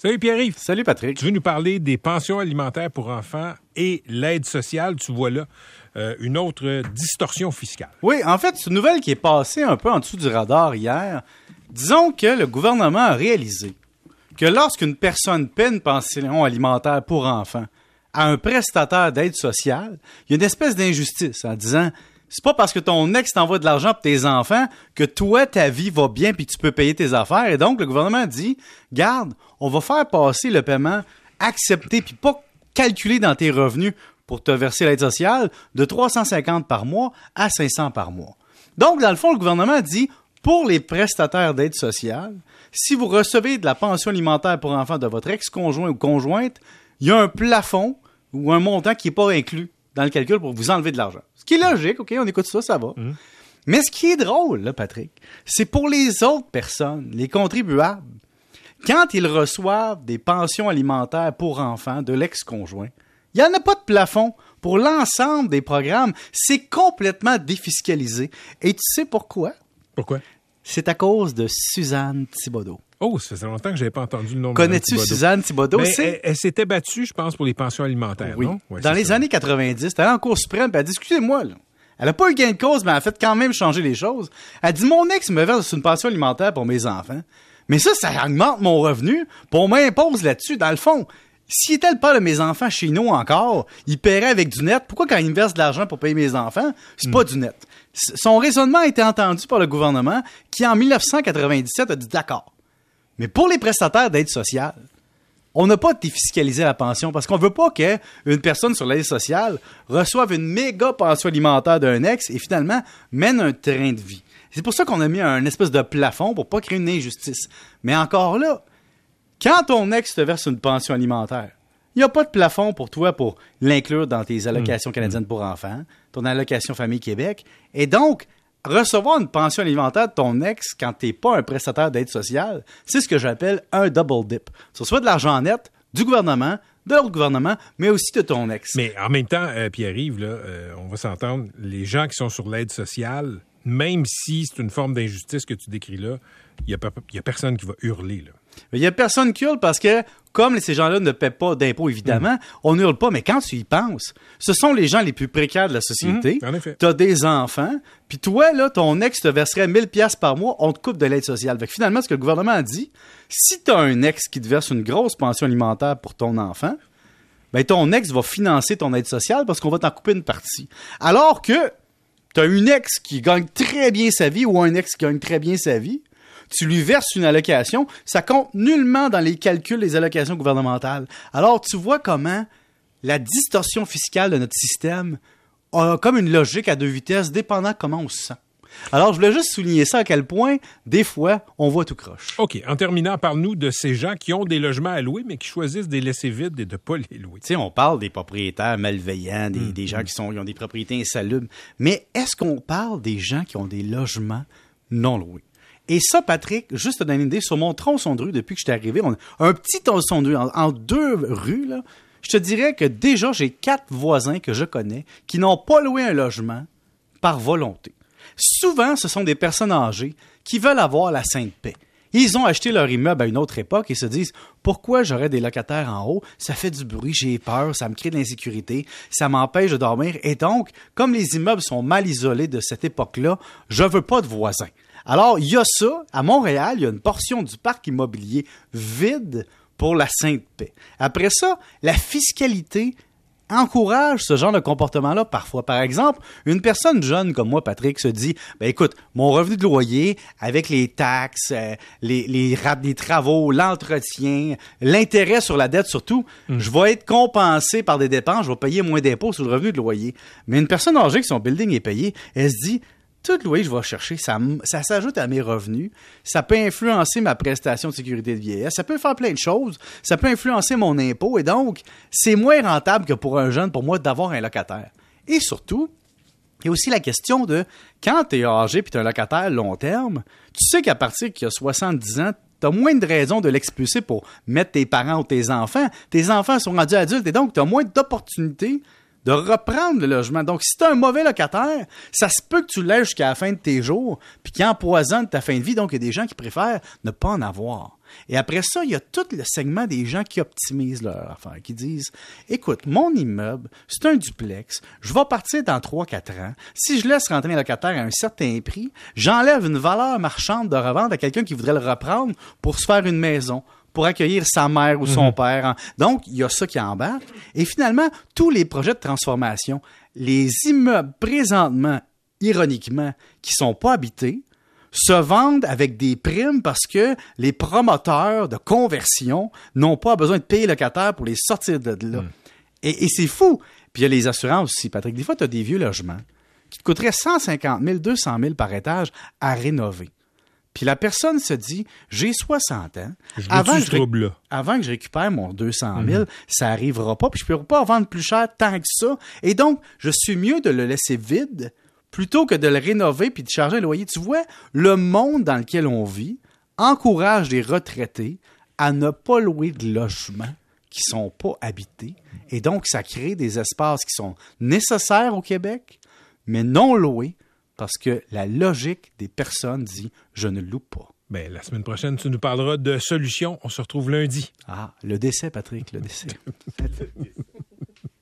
Salut Pierre-Yves. Salut Patrick. Tu veux nous parler des pensions alimentaires pour enfants et l'aide sociale? Tu vois là euh, une autre distorsion fiscale. Oui, en fait, c'est une nouvelle qui est passée un peu en dessous du radar hier. Disons que le gouvernement a réalisé que lorsqu'une personne paie une pension alimentaire pour enfants à un prestataire d'aide sociale, il y a une espèce d'injustice en disant c'est pas parce que ton ex t'envoie de l'argent pour tes enfants que toi, ta vie va bien puis tu peux payer tes affaires. Et donc, le gouvernement dit, garde, on va faire passer le paiement accepté puis pas calculé dans tes revenus pour te verser l'aide sociale de 350 par mois à 500 par mois. Donc, dans le fond, le gouvernement dit, pour les prestataires d'aide sociale, si vous recevez de la pension alimentaire pour enfants de votre ex-conjoint ou conjointe, il y a un plafond ou un montant qui n'est pas inclus dans le calcul pour vous enlever de l'argent. Ce qui est logique, OK, on écoute ça, ça va. Mhm. Mais ce qui est drôle, là, Patrick, c'est pour les autres personnes, les contribuables, quand ils reçoivent des pensions alimentaires pour enfants de l'ex-conjoint, il n'y en a pas de plafond pour l'ensemble des programmes. C'est complètement défiscalisé. Et tu sais pourquoi? Pourquoi? C'est à cause de Suzanne Thibodeau. Oh, ça faisait longtemps que je n'avais pas entendu le nom de Connais-tu. Suzanne Thibodeau? Mais C'est- elle, elle s'était battue, je pense, pour les pensions alimentaires, Oui. non? Ouais, Dans les ça. années 90, elle est en Cour suprême, puis elle dit Excusez-moi, là. Elle n'a pas eu gain de cause, mais elle a fait quand même changer les choses. Elle dit Mon ex me verse une pension alimentaire pour mes enfants. Mais ça, ça augmente mon revenu, puis on m'impose là-dessus. Dans le fond, s'il était le père de mes enfants chez nous encore, il paierait avec du net. Pourquoi quand il me verse de l'argent pour payer mes enfants, c'est pas du net? Son raisonnement a été entendu par le gouvernement qui, en 1997, a dit D'accord. Mais pour les prestataires d'aide sociale, on n'a pas défiscalisé la pension parce qu'on veut pas qu'une personne sur l'aide sociale reçoive une méga pension alimentaire d'un ex et finalement mène un train de vie. C'est pour ça qu'on a mis un espèce de plafond pour pas créer une injustice. Mais encore là, quand ton ex te verse une pension alimentaire, il n'y a pas de plafond pour toi pour l'inclure dans tes allocations canadiennes pour enfants, ton allocation famille Québec. Et donc, recevoir une pension alimentaire de ton ex quand tu n'es pas un prestataire d'aide sociale, c'est ce que j'appelle un double dip. Tu reçois de l'argent net du gouvernement, de l'autre gouvernement, mais aussi de ton ex. Mais en même temps, euh, Pierre-Yves, là, euh, on va s'entendre, les gens qui sont sur l'aide sociale, même si c'est une forme d'injustice que tu décris là, il n'y a, personne qui va hurler. Là. Il y a personne qui hurle parce que, comme ces gens-là ne paient pas d'impôts, évidemment, Mm. on ne hurle pas. Mais quand tu y penses, ce sont les gens les plus précaires de la société. Mm, en effet. Tu as des enfants, puis toi, là, ton ex te verserait 1000 pièces par mois, on te coupe de l'aide sociale. Fait que finalement, ce que le gouvernement a dit, si tu as un ex qui te verse une grosse pension alimentaire pour ton enfant, ben ton ex va financer ton aide sociale parce qu'on va t'en couper une partie. Alors que tu as une ex qui gagne très bien sa vie ou un ex qui gagne très bien sa vie, tu lui verses une allocation, ça compte nullement dans les calculs des allocations gouvernementales. Alors tu vois comment la distorsion fiscale de notre système a comme une logique à deux vitesses, dépendant comment on se sent. Alors, je voulais juste souligner ça à quel point, des fois, on voit tout croche. OK. En terminant, parle-nous de ces gens qui ont des logements à louer, mais qui choisissent de les laisser vides et de ne pas les louer. Tu sais, on parle des propriétaires malveillants, des, des gens qui, sont, qui ont des propriétés insalubres, mais est-ce qu'on parle des gens qui ont des logements non loués? Et ça, Patrick, juste te donner une idée, sur mon tronçon de rue, depuis que je suis arrivé, on a un petit tronçon de rue, en, deux rues, là, je te dirais que déjà, j'ai quatre voisins que je connais qui n'ont pas loué un logement par volonté. Souvent, ce sont des personnes âgées qui veulent avoir la sainte paix. Ils ont acheté leur immeuble à une autre époque et se disent pourquoi j'aurais des locataires en haut? Ça fait du bruit, j'ai peur, ça me crée de l'insécurité, ça m'empêche de dormir. Et donc, comme les immeubles sont mal isolés de cette époque-là, je veux pas de voisins. Alors, il y a ça. À Montréal, il y a une portion du parc immobilier vide pour la sainte paix. Après ça, la fiscalité encourage ce genre de comportement-là parfois. Par exemple, une personne jeune comme moi, Patrick, se dit, ben écoute, mon revenu de loyer, avec les taxes, euh, les, les, ra- les travaux, l'entretien, l'intérêt sur la dette surtout, je vais être compensé par des dépenses, je vais payer moins d'impôts sur le revenu de loyer. Mais une personne âgée qui son building est payé, elle se dit, tout le loyer que je vais chercher, ça, s'ajoute à mes revenus, ça peut influencer ma prestation de sécurité de vieillesse, ça peut faire plein de choses, ça peut influencer mon impôt, et donc, c'est moins rentable que pour un jeune, pour moi, d'avoir un locataire. Et surtout, il y a aussi la question de quand tu es âgé puis tu un locataire long terme, tu sais qu'à partir qu'il y a 70 ans, tu as moins de raisons de l'expulser pour mettre tes parents ou tes enfants. Tes enfants sont rendus adultes et donc tu as moins d'opportunités de reprendre le logement. Donc, si tu un mauvais locataire, ça se peut que tu l'aies jusqu'à la fin de tes jours, puis qu'il empoisonne ta fin de vie. Donc, il y a des gens qui préfèrent ne pas en avoir. Et après ça, il y a tout le segment des gens qui optimisent leur affaire, qui disent Écoute, mon immeuble, c'est un duplex, je vais partir dans 3-4 ans. Si je laisse rentrer un locataire à un certain prix, j'enlève une valeur marchande de revente à quelqu'un qui voudrait le reprendre pour se faire une maison pour accueillir sa mère ou son père. Donc, il y a ça qui embarque. Et finalement, tous les projets de transformation, les immeubles présentement, ironiquement, qui sont pas habités, se vendent avec des primes parce que les promoteurs de conversion n'ont pas besoin de payer le locataires pour les sortir de là. Et, et c'est fou. Puis il y a les assurances aussi, Patrick. Des fois, tu as des vieux logements qui te coûteraient 150 000, 200 000 par étage à rénover. Puis la personne se dit, j'ai 60 ans. Je avant, que je ré- trouble-là? avant que je récupère mon 200 000, ça arrivera pas, puis je peux pas vendre plus cher tant que ça. Et donc, je suis mieux de le laisser vide plutôt que de le rénover puis de charger un loyer. Tu vois, le monde dans lequel on vit encourage les retraités à ne pas louer de logements qui sont pas habités. Et donc, ça crée des espaces qui sont nécessaires au Québec, mais non loués parce que la logique des personnes dit je ne loue pas. Ben, la semaine prochaine, tu nous parleras de solutions. On se retrouve lundi. Ah, le décès, Patrick, le décès.